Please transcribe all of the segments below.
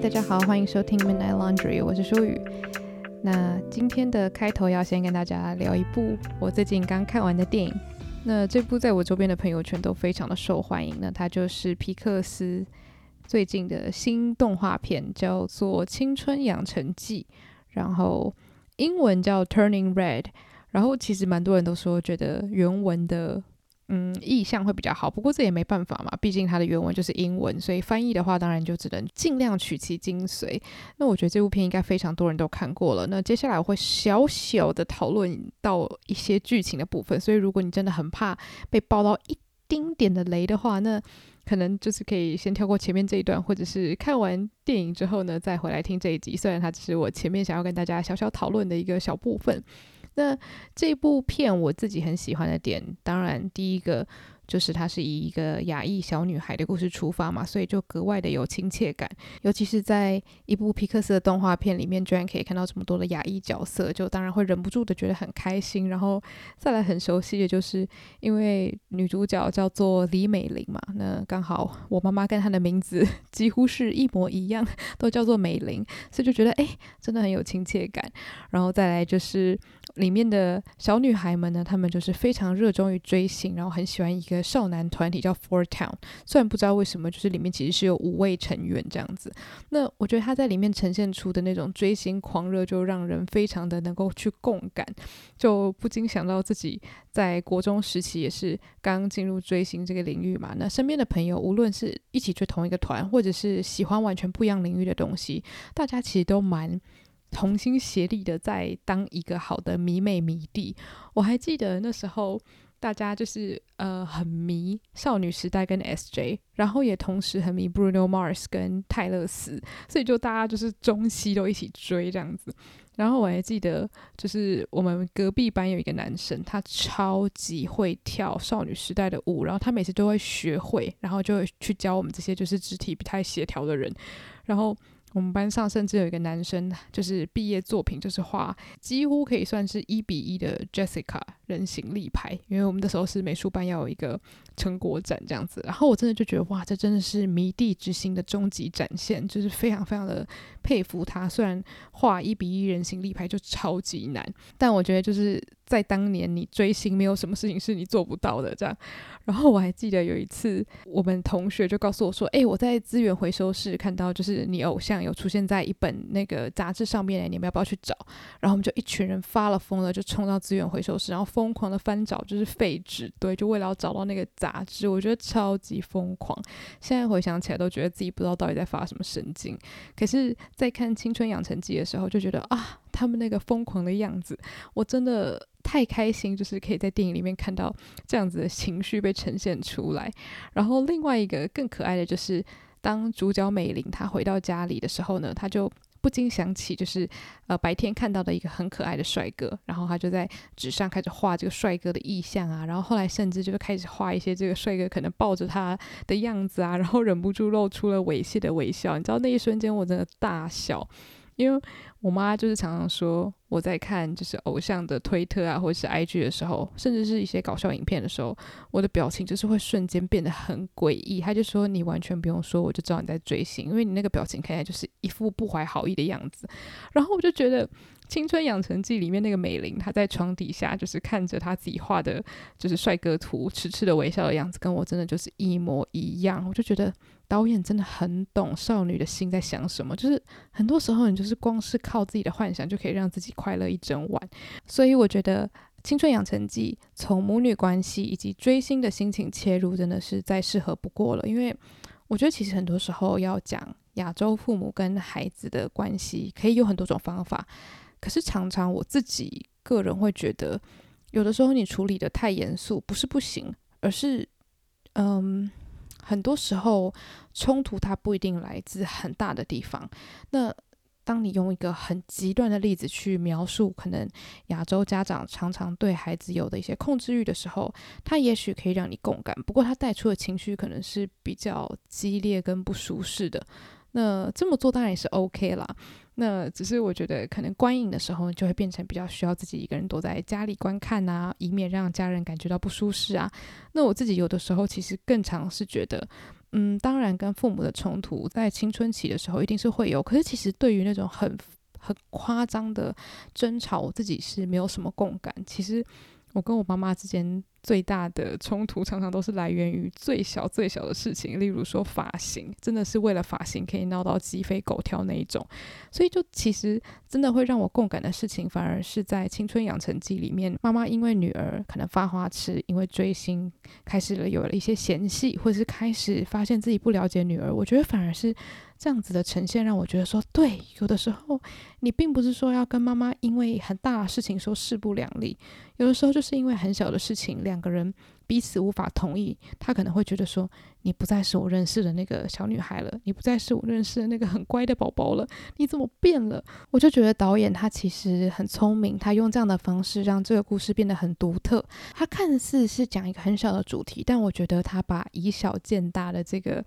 大家好，欢迎收听 Midnight Laundry，我是舒雨。那今天的开头要先跟大家聊一部我最近刚看完的电影。那这部在我周边的朋友圈都非常的受欢迎。那它就是皮克斯最近的新动画片，叫做《青春养成记》，然后英文叫 Turning Red。然后其实蛮多人都说觉得原文的。嗯，意象会比较好，不过这也没办法嘛，毕竟它的原文就是英文，所以翻译的话，当然就只能尽量取其精髓。那我觉得这部片应该非常多人都看过了。那接下来我会小小的讨论到一些剧情的部分，所以如果你真的很怕被爆到一丁点的雷的话，那可能就是可以先跳过前面这一段，或者是看完电影之后呢，再回来听这一集。虽然它只是我前面想要跟大家小小讨论的一个小部分。那这部片我自己很喜欢的点，当然第一个。就是它是以一个亚裔小女孩的故事出发嘛，所以就格外的有亲切感。尤其是在一部皮克斯的动画片里面，居然可以看到这么多的亚裔角色，就当然会忍不住的觉得很开心。然后再来很熟悉的就是，因为女主角叫做李美玲嘛，那刚好我妈妈跟她的名字几乎是一模一样，都叫做美玲，所以就觉得哎，真的很有亲切感。然后再来就是里面的小女孩们呢，她们就是非常热衷于追星，然后很喜欢一个。少男团体叫 Four Town，虽然不知道为什么，就是里面其实是有五位成员这样子。那我觉得他在里面呈现出的那种追星狂热，就让人非常的能够去共感，就不禁想到自己在国中时期也是刚进入追星这个领域嘛。那身边的朋友，无论是一起追同一个团，或者是喜欢完全不一样领域的东西，大家其实都蛮同心协力的，在当一个好的迷妹迷弟。我还记得那时候。大家就是呃很迷少女时代跟 SJ，然后也同时很迷 Bruno Mars 跟泰勒斯，所以就大家就是中西都一起追这样子。然后我还记得，就是我们隔壁班有一个男生，他超级会跳少女时代的舞，然后他每次都会学会，然后就会去教我们这些就是肢体不太协调的人，然后。我们班上甚至有一个男生，就是毕业作品就是画几乎可以算是一比一的 Jessica 人形立牌，因为我们的时候是美术班要有一个成果展这样子，然后我真的就觉得哇，这真的是迷弟之心的终极展现，就是非常非常的佩服他。虽然画一比一人形立牌就超级难，但我觉得就是。在当年，你追星没有什么事情是你做不到的，这样。然后我还记得有一次，我们同学就告诉我说：“诶，我在资源回收室看到，就是你偶像有出现在一本那个杂志上面，你们要不要去找？”然后我们就一群人发了疯了，就冲到资源回收室，然后疯狂的翻找，就是废纸堆，就为了要找到那个杂志。我觉得超级疯狂，现在回想起来都觉得自己不知道到底在发什么神经。可是，在看《青春养成记》的时候，就觉得啊，他们那个疯狂的样子，我真的。太开心，就是可以在电影里面看到这样子的情绪被呈现出来。然后另外一个更可爱的就是，当主角美玲她回到家里的时候呢，她就不禁想起，就是呃白天看到的一个很可爱的帅哥，然后她就在纸上开始画这个帅哥的意象啊，然后后来甚至就是开始画一些这个帅哥可能抱着她的样子啊，然后忍不住露出了猥亵的微笑。你知道那一瞬间我真的大笑，因为我妈就是常常说。我在看就是偶像的推特啊，或者是 IG 的时候，甚至是一些搞笑影片的时候，我的表情就是会瞬间变得很诡异。她就说，你完全不用说，我就知道你在追星，因为你那个表情看起来就是一副不怀好意的样子。然后我就觉得《青春养成记》里面那个美玲，她在床底下就是看着她自己画的，就是帅哥图，痴痴的微笑的样子，跟我真的就是一模一样。我就觉得导演真的很懂少女的心在想什么，就是很多时候你就是光是靠自己的幻想就可以让自己。快乐一整晚，所以我觉得《青春养成记》从母女关系以及追星的心情切入，真的是再适合不过了。因为我觉得其实很多时候要讲亚洲父母跟孩子的关系，可以有很多种方法。可是常常我自己个人会觉得，有的时候你处理得太严肃，不是不行，而是嗯，很多时候冲突它不一定来自很大的地方。那当你用一个很极端的例子去描述，可能亚洲家长常常对孩子有的一些控制欲的时候，它也许可以让你共感。不过它带出的情绪可能是比较激烈跟不舒适的。那这么做当然也是 OK 啦。那只是我觉得可能观影的时候就会变成比较需要自己一个人躲在家里观看啊，以免让家人感觉到不舒适啊。那我自己有的时候其实更常是觉得。嗯，当然跟父母的冲突在青春期的时候一定是会有，可是其实对于那种很很夸张的争吵，我自己是没有什么共感。其实我跟我妈妈之间。最大的冲突常常都是来源于最小最小的事情，例如说发型，真的是为了发型可以闹到鸡飞狗跳那一种。所以就其实真的会让我共感的事情，反而是在《青春养成记》里面，妈妈因为女儿可能发花痴，因为追星开始了有了一些嫌隙，或者是开始发现自己不了解女儿。我觉得反而是这样子的呈现，让我觉得说，对，有的时候你并不是说要跟妈妈因为很大的事情说势不两立，有的时候就是因为很小的事情。两个人彼此无法同意，他可能会觉得说：“你不再是我认识的那个小女孩了，你不再是我认识的那个很乖的宝宝了，你怎么变了？”我就觉得导演他其实很聪明，他用这样的方式让这个故事变得很独特。他看似是讲一个很小的主题，但我觉得他把以小见大的这个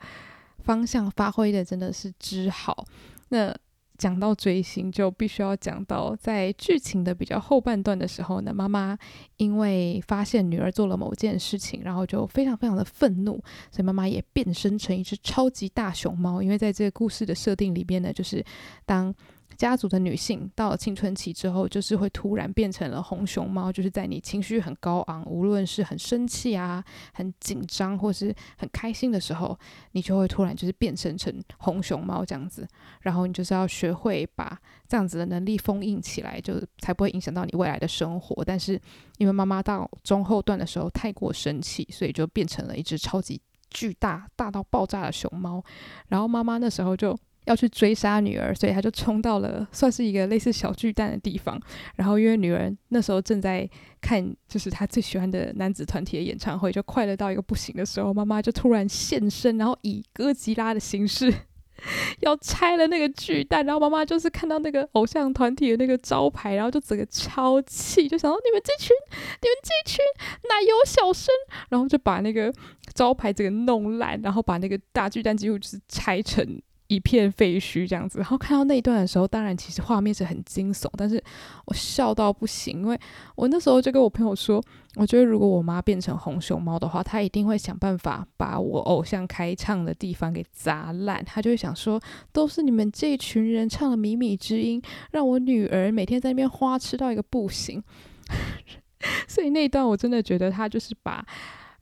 方向发挥的真的是之好。那。讲到追星，就必须要讲到在剧情的比较后半段的时候呢，妈妈因为发现女儿做了某件事情，然后就非常非常的愤怒，所以妈妈也变身成一只超级大熊猫。因为在这个故事的设定里边呢，就是当。家族的女性到了青春期之后，就是会突然变成了红熊猫，就是在你情绪很高昂，无论是很生气啊、很紧张或是很开心的时候，你就会突然就是变身成红熊猫这样子。然后你就是要学会把这样子的能力封印起来，就才不会影响到你未来的生活。但是因为妈妈到中后段的时候太过生气，所以就变成了一只超级巨大、大到爆炸的熊猫。然后妈妈那时候就。要去追杀女儿，所以他就冲到了算是一个类似小巨蛋的地方。然后因为女儿那时候正在看，就是她最喜欢的男子团体的演唱会，就快乐到一个不行的时候，妈妈就突然现身，然后以哥吉拉的形式 要拆了那个巨蛋。然后妈妈就是看到那个偶像团体的那个招牌，然后就整个超气，就想到你们这群，你们这群奶油小生，然后就把那个招牌整个弄烂，然后把那个大巨蛋几乎就是拆成。一片废墟这样子，然后看到那一段的时候，当然其实画面是很惊悚，但是我笑到不行，因为我那时候就跟我朋友说，我觉得如果我妈变成红熊猫的话，她一定会想办法把我偶像开唱的地方给砸烂，她就会想说，都是你们这群人唱的靡靡之音，让我女儿每天在那边花痴到一个不行，所以那一段我真的觉得她就是把。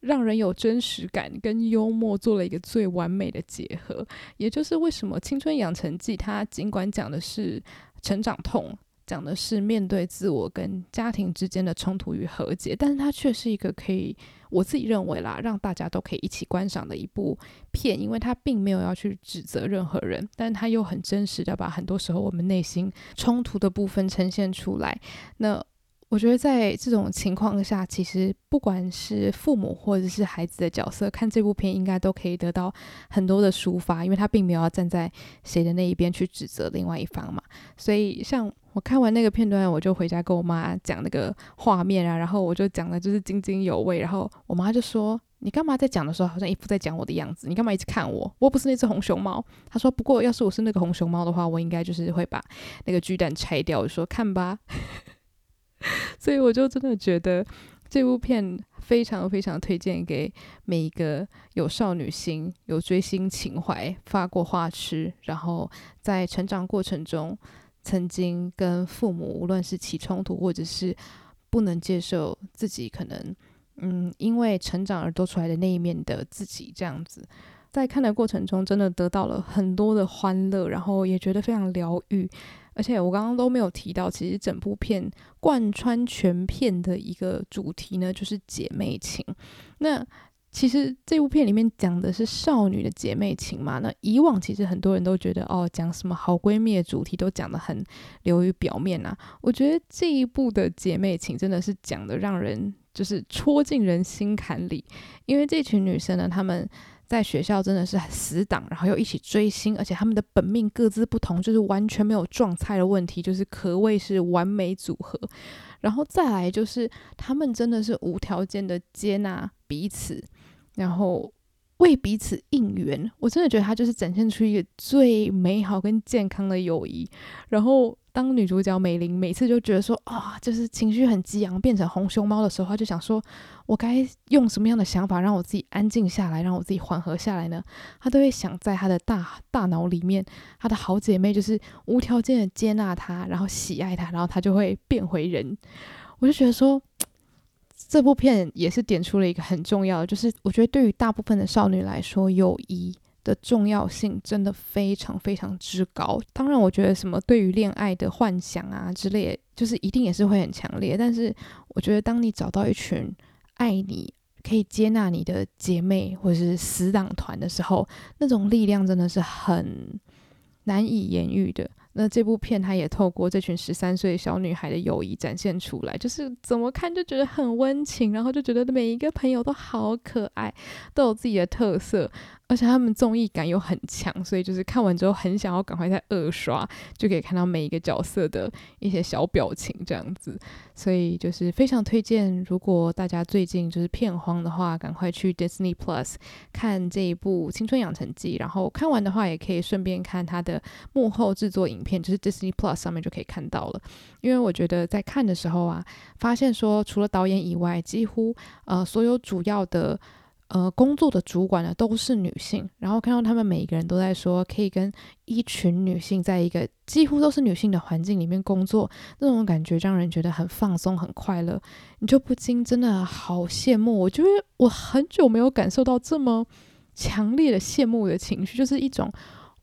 让人有真实感跟幽默做了一个最完美的结合，也就是为什么《青春养成记》它尽管讲的是成长痛，讲的是面对自我跟家庭之间的冲突与和解，但是它却是一个可以我自己认为啦，让大家都可以一起观赏的一部片，因为它并没有要去指责任何人，但它又很真实的把很多时候我们内心冲突的部分呈现出来。那我觉得在这种情况下，其实不管是父母或者是孩子的角色，看这部片应该都可以得到很多的抒发，因为他并没有要站在谁的那一边去指责另外一方嘛。所以，像我看完那个片段，我就回家跟我妈讲那个画面啊，然后我就讲的就是津津有味，然后我妈就说：“你干嘛在讲的时候好像一副在讲我的样子？你干嘛一直看我？我不是那只红熊猫。”她说：“不过要是我是那个红熊猫的话，我应该就是会把那个巨蛋拆掉。”我说：“看吧。” 所以我就真的觉得这部片非常非常推荐给每一个有少女心、有追星情怀、发过花痴，然后在成长过程中曾经跟父母无论是起冲突，或者是不能接受自己可能嗯因为成长而多出来的那一面的自己这样子，在看的过程中真的得到了很多的欢乐，然后也觉得非常疗愈。而且我刚刚都没有提到，其实整部片贯穿全片的一个主题呢，就是姐妹情。那其实这部片里面讲的是少女的姐妹情嘛。那以往其实很多人都觉得，哦，讲什么好闺蜜的主题都讲得很流于表面啊。我觉得这一部的姐妹情真的是讲得让人就是戳进人心坎里，因为这群女生呢，她们。在学校真的是死党，然后又一起追星，而且他们的本命各自不同，就是完全没有撞菜的问题，就是可谓是完美组合。然后再来就是他们真的是无条件的接纳彼此，然后为彼此应援。我真的觉得他就是展现出一个最美好跟健康的友谊。然后。当女主角美玲每次就觉得说啊、就是情绪很激昂，变成红熊猫的时候，她就想说，我该用什么样的想法让我自己安静下来，让我自己缓和下来呢？她都会想在她的大大脑里面，她的好姐妹就是无条件的接纳她，然后喜爱她，然后她就会变回人。我就觉得说，这部片也是点出了一个很重要的，就是我觉得对于大部分的少女来说，友谊。的重要性真的非常非常之高。当然，我觉得什么对于恋爱的幻想啊之类，就是一定也是会很强烈。但是，我觉得当你找到一群爱你、可以接纳你的姐妹或者是死党团的时候，那种力量真的是很难以言喻的。那这部片它也透过这群十三岁小女孩的友谊展现出来，就是怎么看就觉得很温情，然后就觉得每一个朋友都好可爱，都有自己的特色。而且他们综艺感又很强，所以就是看完之后很想要赶快再二刷，就可以看到每一个角色的一些小表情这样子。所以就是非常推荐，如果大家最近就是片荒的话，赶快去 Disney Plus 看这一部《青春养成记》，然后看完的话也可以顺便看它的幕后制作影片，就是 Disney Plus 上面就可以看到了。因为我觉得在看的时候啊，发现说除了导演以外，几乎呃所有主要的。呃，工作的主管呢都是女性，然后看到他们每一个人都在说，可以跟一群女性在一个几乎都是女性的环境里面工作，那种感觉让人觉得很放松、很快乐，你就不禁真的好羡慕。我觉得我很久没有感受到这么强烈的羡慕的情绪，就是一种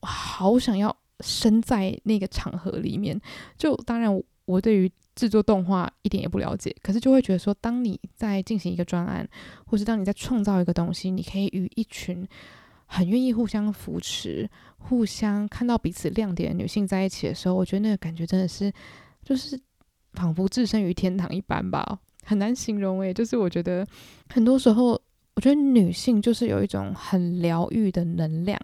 我好想要身在那个场合里面。就当然，我对于。制作动画一点也不了解，可是就会觉得说，当你在进行一个专案，或是当你在创造一个东西，你可以与一群很愿意互相扶持、互相看到彼此亮点的女性在一起的时候，我觉得那个感觉真的是，就是仿佛置身于天堂一般吧，很难形容诶，就是我觉得很多时候，我觉得女性就是有一种很疗愈的能量。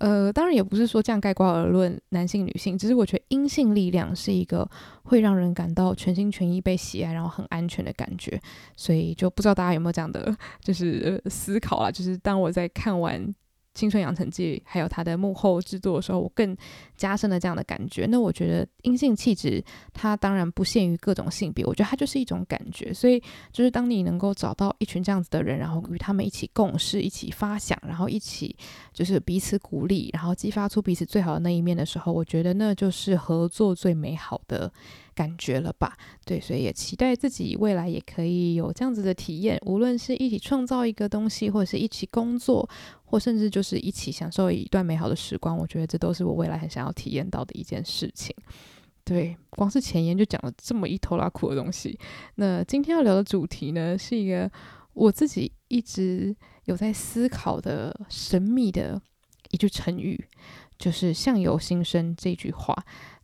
呃，当然也不是说这样概括而论男性女性，只是我觉得阴性力量是一个会让人感到全心全意被喜爱，然后很安全的感觉，所以就不知道大家有没有这样的 就是思考啊，就是当我在看完。青春养成记，还有它的幕后制作的时候，我更加深了这样的感觉。那我觉得阴性气质，它当然不限于各种性别，我觉得它就是一种感觉。所以，就是当你能够找到一群这样子的人，然后与他们一起共事、一起发想，然后一起就是彼此鼓励，然后激发出彼此最好的那一面的时候，我觉得那就是合作最美好的感觉了吧？对，所以也期待自己未来也可以有这样子的体验，无论是一起创造一个东西，或者是一起工作。或甚至就是一起享受一段美好的时光，我觉得这都是我未来很想要体验到的一件事情。对，光是前言就讲了这么一拖拉苦的东西。那今天要聊的主题呢，是一个我自己一直有在思考的神秘的一句成语，就是“相由心生”这句话。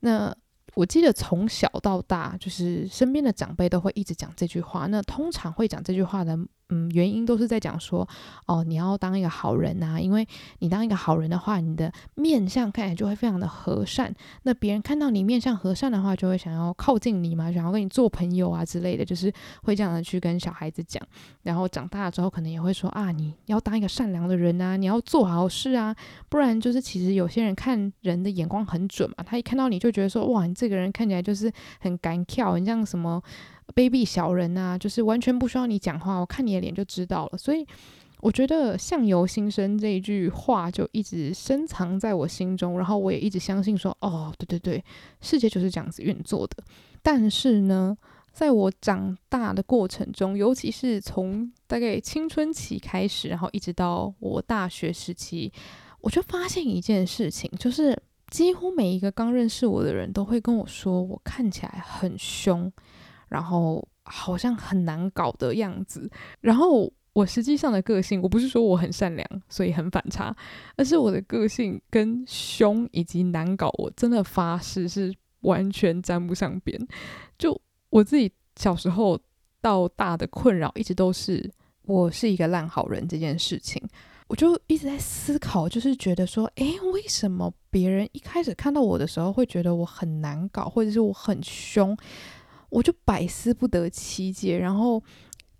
那我记得从小到大，就是身边的长辈都会一直讲这句话。那通常会讲这句话的。嗯，原因都是在讲说，哦，你要当一个好人呐，因为你当一个好人的话，你的面相看起来就会非常的和善。那别人看到你面相和善的话，就会想要靠近你嘛，想要跟你做朋友啊之类的，就是会这样的去跟小孩子讲。然后长大了之后，可能也会说啊，你要当一个善良的人啊，你要做好事啊，不然就是其实有些人看人的眼光很准嘛，他一看到你就觉得说，哇，你这个人看起来就是很敢跳，你像什么。卑鄙小人啊，就是完全不需要你讲话，我看你的脸就知道了。所以我觉得“相由心生”这一句话就一直深藏在我心中，然后我也一直相信说：“哦，对对对，世界就是这样子运作的。”但是呢，在我长大的过程中，尤其是从大概青春期开始，然后一直到我大学时期，我就发现一件事情，就是几乎每一个刚认识我的人都会跟我说，我看起来很凶。然后好像很难搞的样子，然后我实际上的个性，我不是说我很善良，所以很反差，而是我的个性跟凶以及难搞，我真的发誓是完全沾不上边。就我自己小时候到大的困扰，一直都是我是一个烂好人这件事情，我就一直在思考，就是觉得说，诶，为什么别人一开始看到我的时候会觉得我很难搞，或者是我很凶？我就百思不得其解，然后，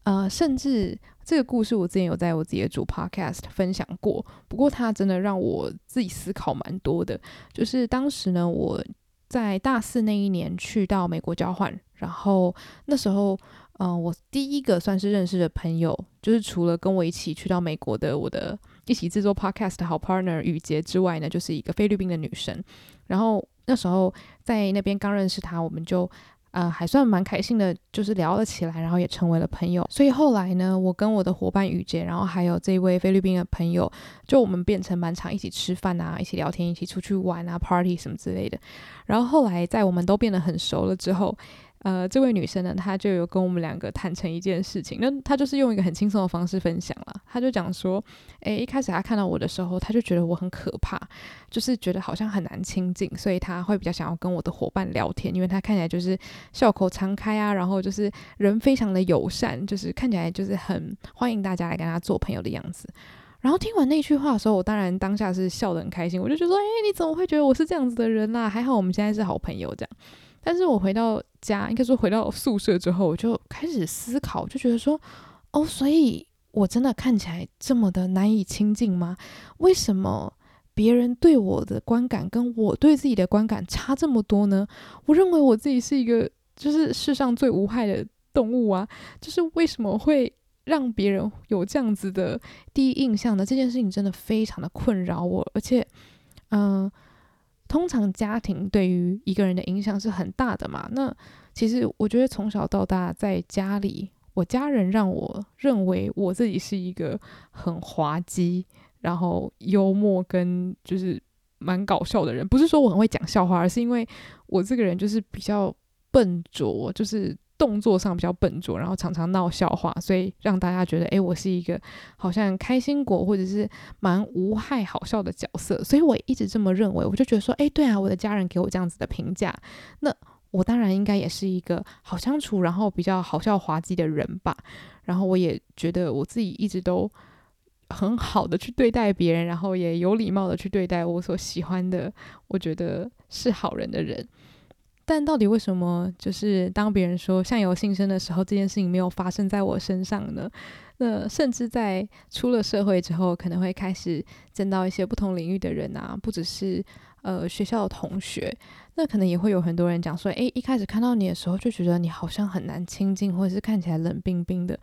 呃，甚至这个故事我之前有在我自己的主 podcast 分享过，不过它真的让我自己思考蛮多的。就是当时呢，我在大四那一年去到美国交换，然后那时候，嗯、我第一个算是认识的朋友，就是除了跟我一起去到美国的我的一起制作 podcast 的好 partner 雨洁之外呢，就是一个菲律宾的女生。然后那时候在那边刚认识她，我们就。呃，还算蛮开心的，就是聊了起来，然后也成为了朋友。所以后来呢，我跟我的伙伴雨杰，然后还有这位菲律宾的朋友，就我们变成蛮常一起吃饭啊，一起聊天，一起出去玩啊，party 什么之类的。然后后来在我们都变得很熟了之后。呃，这位女生呢，她就有跟我们两个坦诚一件事情。那她就是用一个很轻松的方式分享了。她就讲说，诶，一开始她看到我的时候，她就觉得我很可怕，就是觉得好像很难亲近，所以她会比较想要跟我的伙伴聊天，因为她看起来就是笑口常开啊，然后就是人非常的友善，就是看起来就是很欢迎大家来跟她做朋友的样子。然后听完那句话的时候，我当然当下是笑得很开心，我就觉得说，诶，你怎么会觉得我是这样子的人啦？还好我们现在是好朋友这样。但是我回到家，应该说回到宿舍之后，我就开始思考，就觉得说，哦，所以我真的看起来这么的难以亲近吗？为什么别人对我的观感跟我对自己的观感差这么多呢？我认为我自己是一个就是世上最无害的动物啊，就是为什么会让别人有这样子的第一印象呢？这件事情真的非常的困扰我，而且，嗯、通常家庭对于一个人的影响是很大的嘛。那其实我觉得从小到大在家里，我家人让我认为我自己是一个很滑稽，然后幽默跟就是蛮搞笑的人。不是说我很会讲笑话，而是因为我这个人就是比较笨拙，就是。动作上比较笨拙，然后常常闹笑话，所以让大家觉得，诶，我是一个好像开心果或者是蛮无害好笑的角色，所以我一直这么认为。我就觉得说，诶，对啊，我的家人给我这样子的评价，那我当然应该也是一个好相处，然后比较好笑滑稽的人吧。然后我也觉得我自己一直都很好的去对待别人，然后也有礼貌的去对待我所喜欢的，我觉得是好人的人。但到底为什么，就是当别人说相由心生的时候，这件事情没有发生在我身上呢？那甚至在出了社会之后，可能会开始见到一些不同领域的人啊，不只是呃学校的同学，那可能也会有很多人讲说，诶，一开始看到你的时候就觉得你好像很难亲近，或者是看起来冷冰冰的，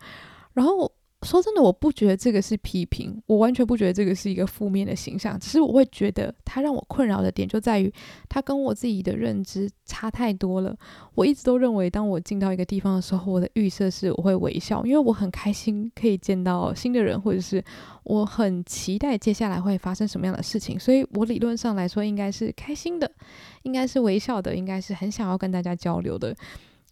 然后。说真的，我不觉得这个是批评，我完全不觉得这个是一个负面的形象。只是我会觉得，它让我困扰的点就在于，它跟我自己的认知差太多了。我一直都认为，当我进到一个地方的时候，我的预设是我会微笑，因为我很开心可以见到新的人，或者是我很期待接下来会发生什么样的事情。所以我理论上来说，应该是开心的，应该是微笑的，应该是很想要跟大家交流的。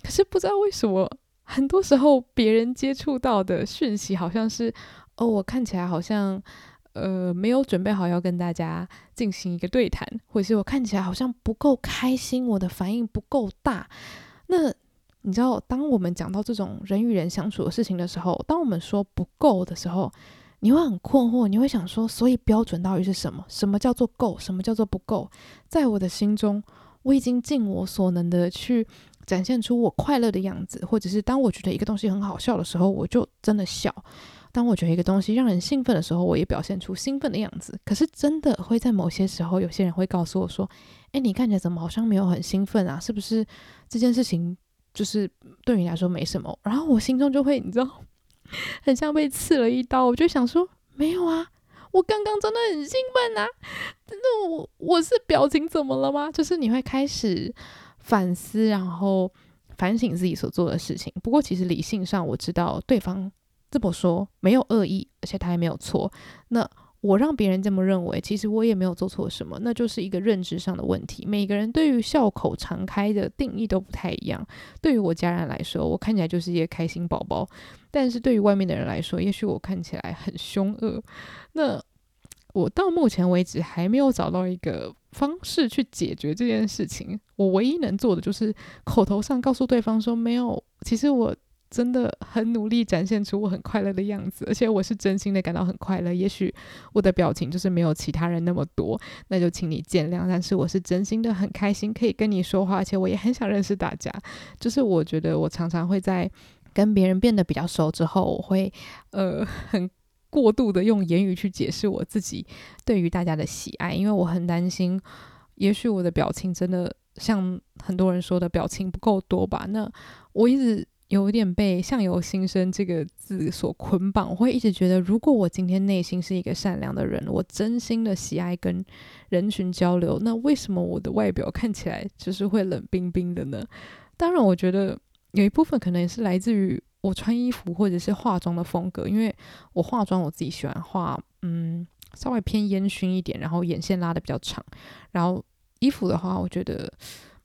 可是不知道为什么。很多时候，别人接触到的讯息好像是，哦，我看起来好像，呃，没有准备好要跟大家进行一个对谈，或者是我看起来好像不够开心，我的反应不够大。那你知道，当我们讲到这种人与人相处的事情的时候，当我们说不够的时候，你会很困惑，你会想说，所以标准到底是什么？什么叫做够？什么叫做不够？在我的心中，我已经尽我所能的去。展现出我快乐的样子，或者是当我觉得一个东西很好笑的时候，我就真的笑；当我觉得一个东西让人兴奋的时候，我也表现出兴奋的样子。可是真的会在某些时候，有些人会告诉我说：“诶，你看起来怎么好像没有很兴奋啊？是不是这件事情就是对你来说没什么？”然后我心中就会，你知道，很像被刺了一刀。我就想说：“没有啊，我刚刚真的很兴奋啊！真的，我我是表情怎么了吗？就是你会开始。”反思，然后反省自己所做的事情。不过，其实理性上我知道对方这么说没有恶意，而且他也没有错。那我让别人这么认为，其实我也没有做错什么，那就是一个认知上的问题。每个人对于笑口常开的定义都不太一样。对于我家人来说，我看起来就是一个开心宝宝；但是对于外面的人来说，也许我看起来很凶恶。那我到目前为止还没有找到一个方式去解决这件事情。我唯一能做的就是口头上告诉对方说，没有，其实我真的很努力展现出我很快乐的样子，而且我是真心的感到很快乐。也许我的表情就是没有其他人那么多，那就请你见谅。但是我是真心的很开心可以跟你说话，而且我也很想认识大家。就是我觉得我常常会在跟别人变得比较熟之后，我会呃很。过度的用言语去解释我自己对于大家的喜爱，因为我很担心，也许我的表情真的像很多人说的表情不够多吧。那我一直有点被“相由心生”这个字所捆绑，我会一直觉得，如果我今天内心是一个善良的人，我真心的喜爱跟人群交流，那为什么我的外表看起来就是会冷冰冰的呢？当然，我觉得有一部分可能也是来自于我穿衣服或者是化妆的风格，因为我化妆我自己喜欢化，嗯，稍微偏烟熏一点，然后眼线拉的比较长。然后衣服的话，我觉得，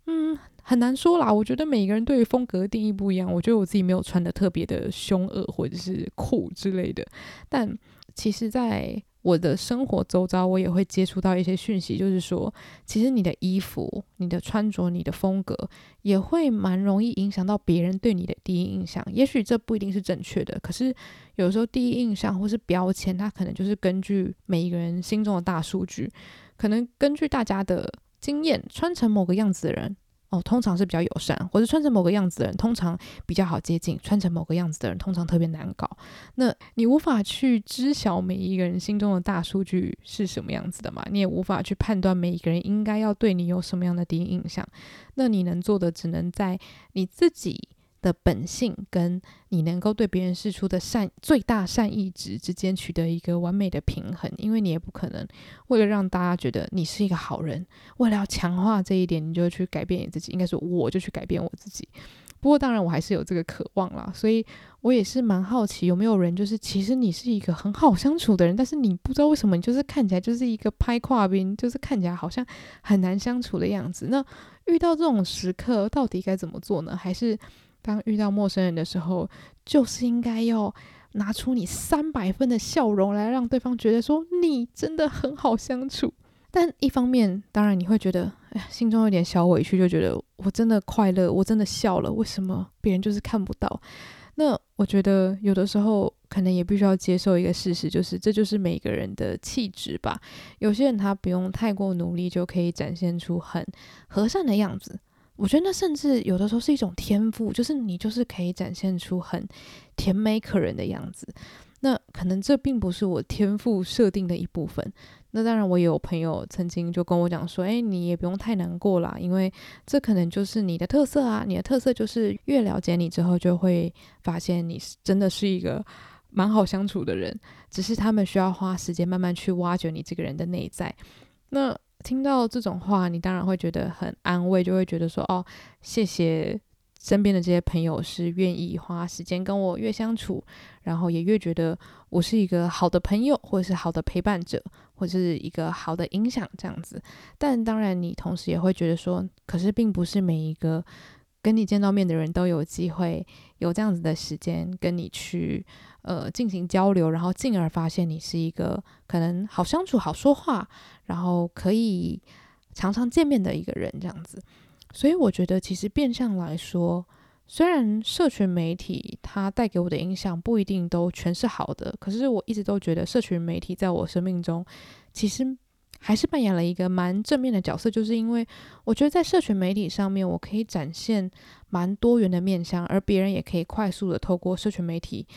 嗯，很难说啦。我觉得每个人对于风格定义不一样。我觉得我自己没有穿的特别的凶恶或者是酷之类的，但其实，在我的生活周遭，我也会接触到一些讯息，就是说，其实你的衣服、你的穿着、你的风格，也会蛮容易影响到别人对你的第一印象。也许这不一定是正确的，可是有时候第一印象或是标签，它可能就是根据每一个人心中的大数据，可能根据大家的经验，穿成某个样子的人。哦，通常是比较友善，或者穿成某个样子的人，通常比较好接近；穿成某个样子的人，通常特别难搞。那你无法去知晓每一个人心中的大数据是什么样子的嘛？你也无法去判断每一个人应该要对你有什么样的第一印象。那你能做的，只能在你自己。的本性跟你能够对别人释出的善最大善意值之间取得一个完美的平衡，因为你也不可能为了让大家觉得你是一个好人，为了要强化这一点，你就去改变你自己。应该说，我就去改变我自己。不过，当然我还是有这个渴望啦，所以我也是蛮好奇，有没有人就是其实你是一个很好相处的人，但是你不知道为什么你就是看起来就是一个拍跨兵，就是看起来好像很难相处的样子。那遇到这种时刻，到底该怎么做呢？还是？当遇到陌生人的时候，就是应该要拿出你三百分的笑容来，让对方觉得说你真的很好相处。但一方面，当然你会觉得，哎，心中有点小委屈，就觉得我真的快乐，我真的笑了，为什么别人就是看不到？那我觉得有的时候可能也必须要接受一个事实，就是这就是每个人的气质吧。有些人他不用太过努力，就可以展现出很和善的样子。我觉得那甚至有的时候是一种天赋，就是你就是可以展现出很甜美可人的样子。那可能这并不是我天赋设定的一部分。那当然，我也有朋友曾经就跟我讲说：“诶，你也不用太难过啦，因为这可能就是你的特色啊。你的特色就是越了解你之后，就会发现你是真的是一个蛮好相处的人。只是他们需要花时间慢慢去挖掘你这个人的内在。”那。听到这种话，你当然会觉得很安慰，就会觉得说：“哦，谢谢身边的这些朋友是愿意花时间跟我越相处，然后也越觉得我是一个好的朋友，或者是好的陪伴者，或者是一个好的影响这样子。但当然，你同时也会觉得说，可是并不是每一个跟你见到面的人都有机会有这样子的时间跟你去。”呃，进行交流，然后进而发现你是一个可能好相处、好说话，然后可以常常见面的一个人，这样子。所以我觉得，其实变相来说，虽然社群媒体它带给我的影响不一定都全是好的，可是我一直都觉得社群媒体在我生命中其实还是扮演了一个蛮正面的角色，就是因为我觉得在社群媒体上面，我可以展现蛮多元的面向，而别人也可以快速的透过社群媒体。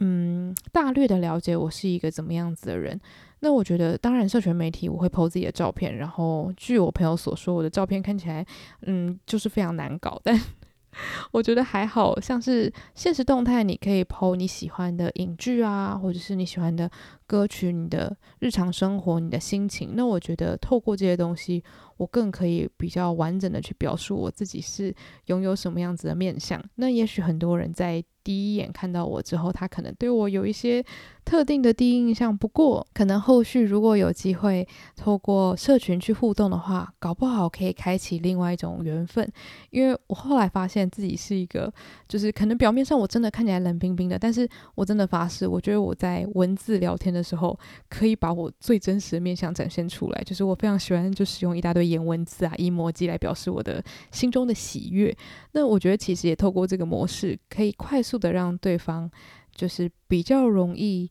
嗯，大略的了解我是一个怎么样子的人。那我觉得，当然，社群媒体我会 po 自己的照片，然后据我朋友所说，我的照片看起来，嗯，就是非常难搞。但 我觉得还好，像是现实动态，你可以 po 你喜欢的影剧啊，或者是你喜欢的歌曲，你的日常生活，你的心情。那我觉得透过这些东西，我更可以比较完整的去表述我自己是拥有什么样子的面相。那也许很多人在。第一眼看到我之后，他可能对我有一些特定的第一印象。不过，可能后续如果有机会透过社群去互动的话，搞不好可以开启另外一种缘分。因为我后来发现自己是一个，就是可能表面上我真的看起来冷冰冰的，但是我真的发誓，我觉得我在文字聊天的时候，可以把我最真实的面相展现出来。就是我非常喜欢就使用一大堆颜文字啊、emoji 来表示我的心中的喜悦。那我觉得其实也透过这个模式，可以快速。速的让对方就是比较容易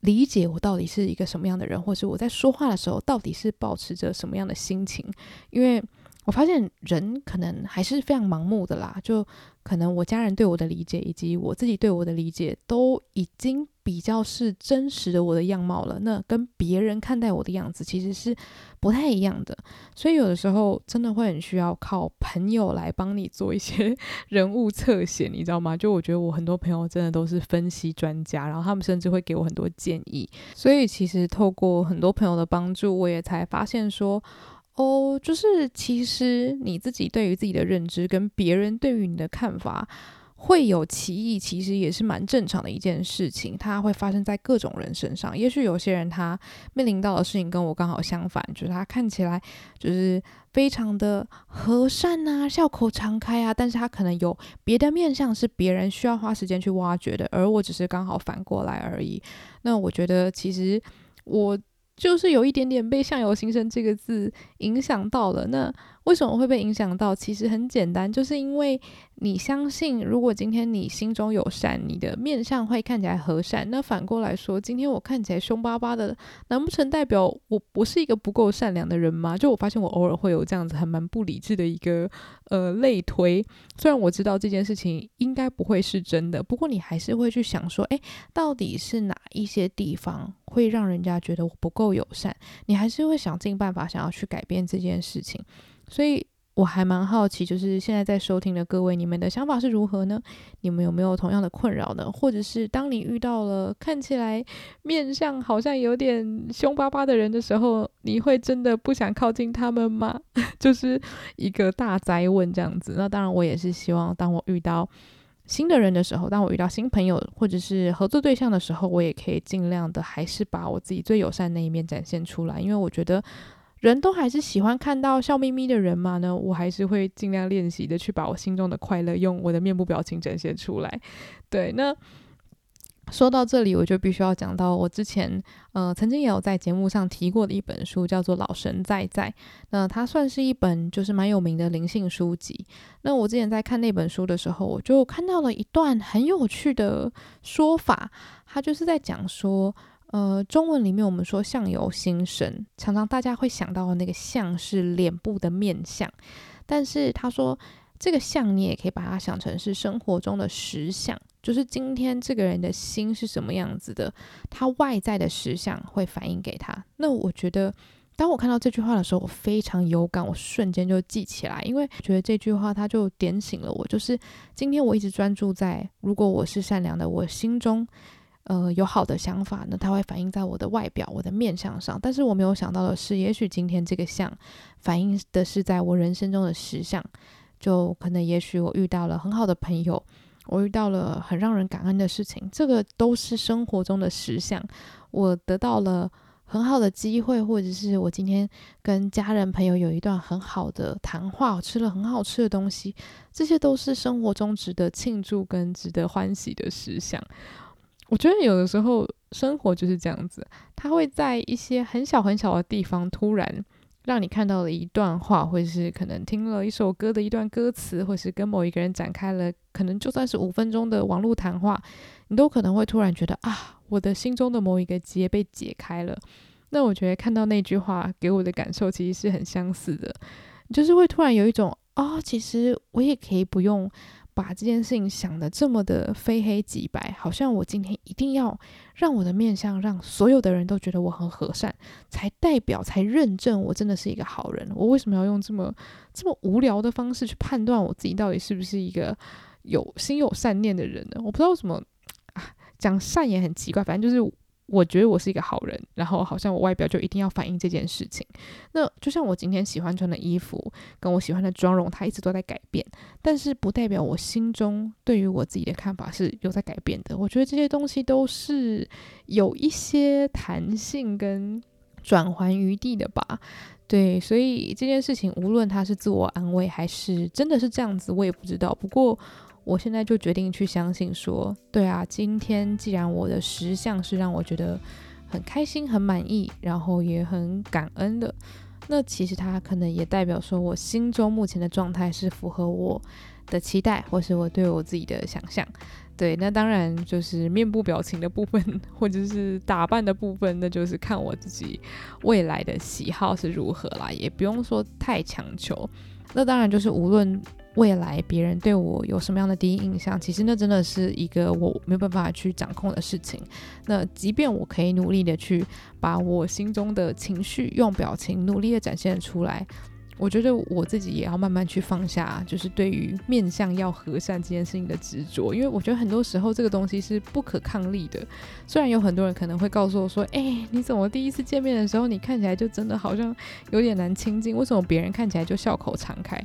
理解我到底是一个什么样的人，或是我在说话的时候到底是保持着什么样的心情。因为我发现人可能还是非常盲目的啦，就可能我家人对我的理解，以及我自己对我的理解，都已经比较是真实的我的样貌了。那跟别人看待我的样子其实是不太一样的，所以有的时候真的会很需要靠朋友来帮你做一些 人物侧写，你知道吗？就我觉得我很多朋友真的都是分析专家，然后他们甚至会给我很多建议。所以其实透过很多朋友的帮助，我也才发现说，哦，就是其实你自己对于自己的认知跟别人对于你的看法。会有歧义，其实也是蛮正常的一件事情。它会发生在各种人身上。也许有些人他面临到的事情跟我刚好相反，就是他看起来就是非常的和善啊，笑口常开啊，但是他可能有别的面相是别人需要花时间去挖掘的，而我只是刚好反过来而已。那我觉得其实我就是有一点点被“相由心生”这个字影响到了。那为什么会被影响到？其实很简单，就是因为你相信，如果今天你心中有善，你的面相会看起来和善。那反过来说，今天我看起来凶巴巴的，难不成代表我不是一个不够善良的人吗？就我发现我偶尔会有这样子还蛮不理智的一个呃类推。虽然我知道这件事情应该不会是真的，不过你还是会去想说，诶，到底是哪一些地方会让人家觉得我不够友善？你还是会想尽办法想要去改变这件事情。所以我还蛮好奇，就是现在在收听的各位，你们的想法是如何呢？你们有没有同样的困扰呢？或者是当你遇到了看起来面相好像有点凶巴巴的人的时候，你会真的不想靠近他们吗？就是一个大哉问这样子。那当然，我也是希望，当我遇到新的人的时候，当我遇到新朋友或者是合作对象的时候，我也可以尽量的还是把我自己最友善那一面展现出来，因为我觉得。人都还是喜欢看到笑眯眯的人嘛呢？我还是会尽量练习的去把我心中的快乐用我的面部表情展现出来。对，那说到这里，我就必须要讲到我之前呃曾经也有在节目上提过的一本书，叫做《老神在在》。那它算是一本就是蛮有名的灵性书籍。那我之前在看那本书的时候，我就看到了一段很有趣的说法，它就是在讲说。呃，中文里面我们说相由心生，常常大家会想到的那个相是脸部的面相，但是他说这个相你也可以把它想成是生活中的实相，就是今天这个人的心是什么样子的，他外在的实相会反映给他。那我觉得，当我看到这句话的时候，我非常有感，我瞬间就记起来，因为觉得这句话它就点醒了我，就是今天我一直专注在，如果我是善良的，我心中。呃，有好的想法呢，它会反映在我的外表、我的面相上。但是我没有想到的是，也许今天这个相反映的是在我人生中的实相。就可能，也许我遇到了很好的朋友，我遇到了很让人感恩的事情，这个都是生活中的实相。我得到了很好的机会，或者是我今天跟家人朋友有一段很好的谈话，吃了很好吃的东西，这些都是生活中值得庆祝跟值得欢喜的实相。我觉得有的时候生活就是这样子，它会在一些很小很小的地方突然让你看到了一段话，或者是可能听了一首歌的一段歌词，或是跟某一个人展开了可能就算是五分钟的网络谈话，你都可能会突然觉得啊，我的心中的某一个结被解开了。那我觉得看到那句话给我的感受其实是很相似的，就是会突然有一种啊、其实我也可以不用。把这件事情想的这么的非黑即白，好像我今天一定要让我的面相让所有的人都觉得我很和善，才代表才认证我真的是一个好人。我为什么要用这么这么无聊的方式去判断我自己到底是不是一个有心有善念的人呢？我不知道为什么啊，讲善也很奇怪，反正就是。我觉得我是一个好人，然后好像我外表就一定要反映这件事情。那就像我今天喜欢穿的衣服，跟我喜欢的妆容，它一直都在改变，但是不代表我心中对于我自己的看法是有在改变的。我觉得这些东西都是有一些弹性跟转圜余地的吧。对，所以这件事情无论它是自我安慰还是真的是这样子，我也不知道。不过。我现在就决定去相信说，对啊，今天既然我的实相是让我觉得很开心、很满意，然后也很感恩的，那其实它可能也代表说我心中目前的状态是符合我的期待，或是我对我自己的想象。对，那当然就是面部表情的部分，或者是打扮的部分，那就是看我自己未来的喜好是如何啦，也不用说太强求。那当然就是无论。未来别人对我有什么样的第一印象，其实那真的是一个我没有办法去掌控的事情。那即便我可以努力的去把我心中的情绪用表情努力的展现出来。我觉得我自己也要慢慢去放下，就是对于面相要和善这件事情的执着，因为我觉得很多时候这个东西是不可抗力的。虽然有很多人可能会告诉我说：“哎，你怎么第一次见面的时候，你看起来就真的好像有点难亲近？为什么别人看起来就笑口常开？”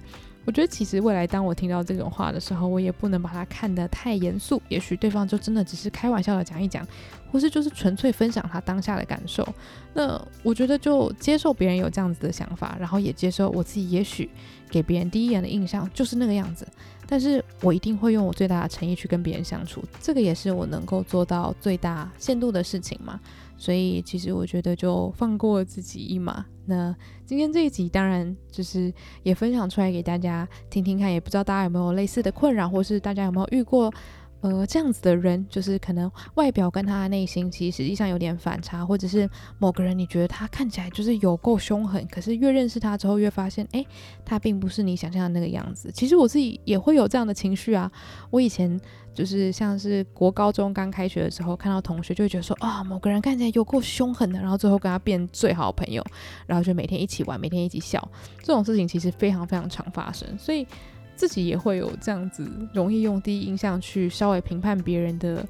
我觉得其实未来当我听到这种话的时候，我也不能把它看得太严肃。也许对方就真的只是开玩笑的讲一讲，或是就是纯粹分享他当下的感受。那我觉得就接受别人有这样子的想法，然后也接受我自己也许给别人第一眼的印象就是那个样子。但是我一定会用我最大的诚意去跟别人相处，这个也是我能够做到最大限度的事情嘛。所以其实我觉得就放过自己一马。那今天这一集当然就是也分享出来给大家听听看，也不知道大家有没有类似的困扰，或是大家有没有遇过。呃，这样子的人，就是可能外表跟他的内心其实实际上有点反差，或者是某个人你觉得他看起来就是有够凶狠，可是越认识他之后越发现，诶，他并不是你想象的那个样子。其实我自己也会有这样的情绪啊。我以前就是像是国高中刚开学的时候，看到同学就会觉得说，啊，某个人看起来有够凶狠的，然后最后跟他变最好的朋友，然后就每天一起玩，每天一起笑，这种事情其实非常非常常发生，所以。自己也会有这样子容易用第一印象去稍微评判别人的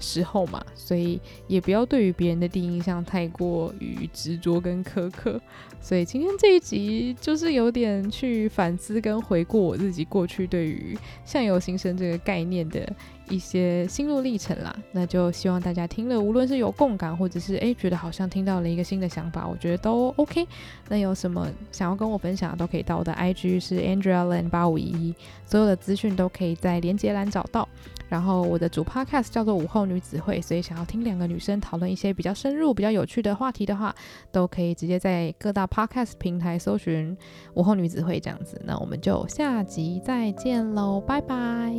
时候嘛，所以也不要对于别人的第一印象太过于执着跟苛刻。所以今天这一集就是有点去反思跟回顾我自己过去对于相由心生这个概念的。一些心路历程啦，那就希望大家听了，无论是有共感，或者是诶觉得好像听到了一个新的想法，我觉得都 OK。那有什么想要跟我分享的，都可以到我的 IG 是 AndreaLand 八五一一，所有的资讯都可以在连接栏找到。然后我的主 Podcast 叫做午后女子会，所以想要听两个女生讨论一些比较深入、比较有趣的话题的话，都可以直接在各大 Podcast 平台搜寻午后女子会这样子。那我们就下集再见喽，拜拜。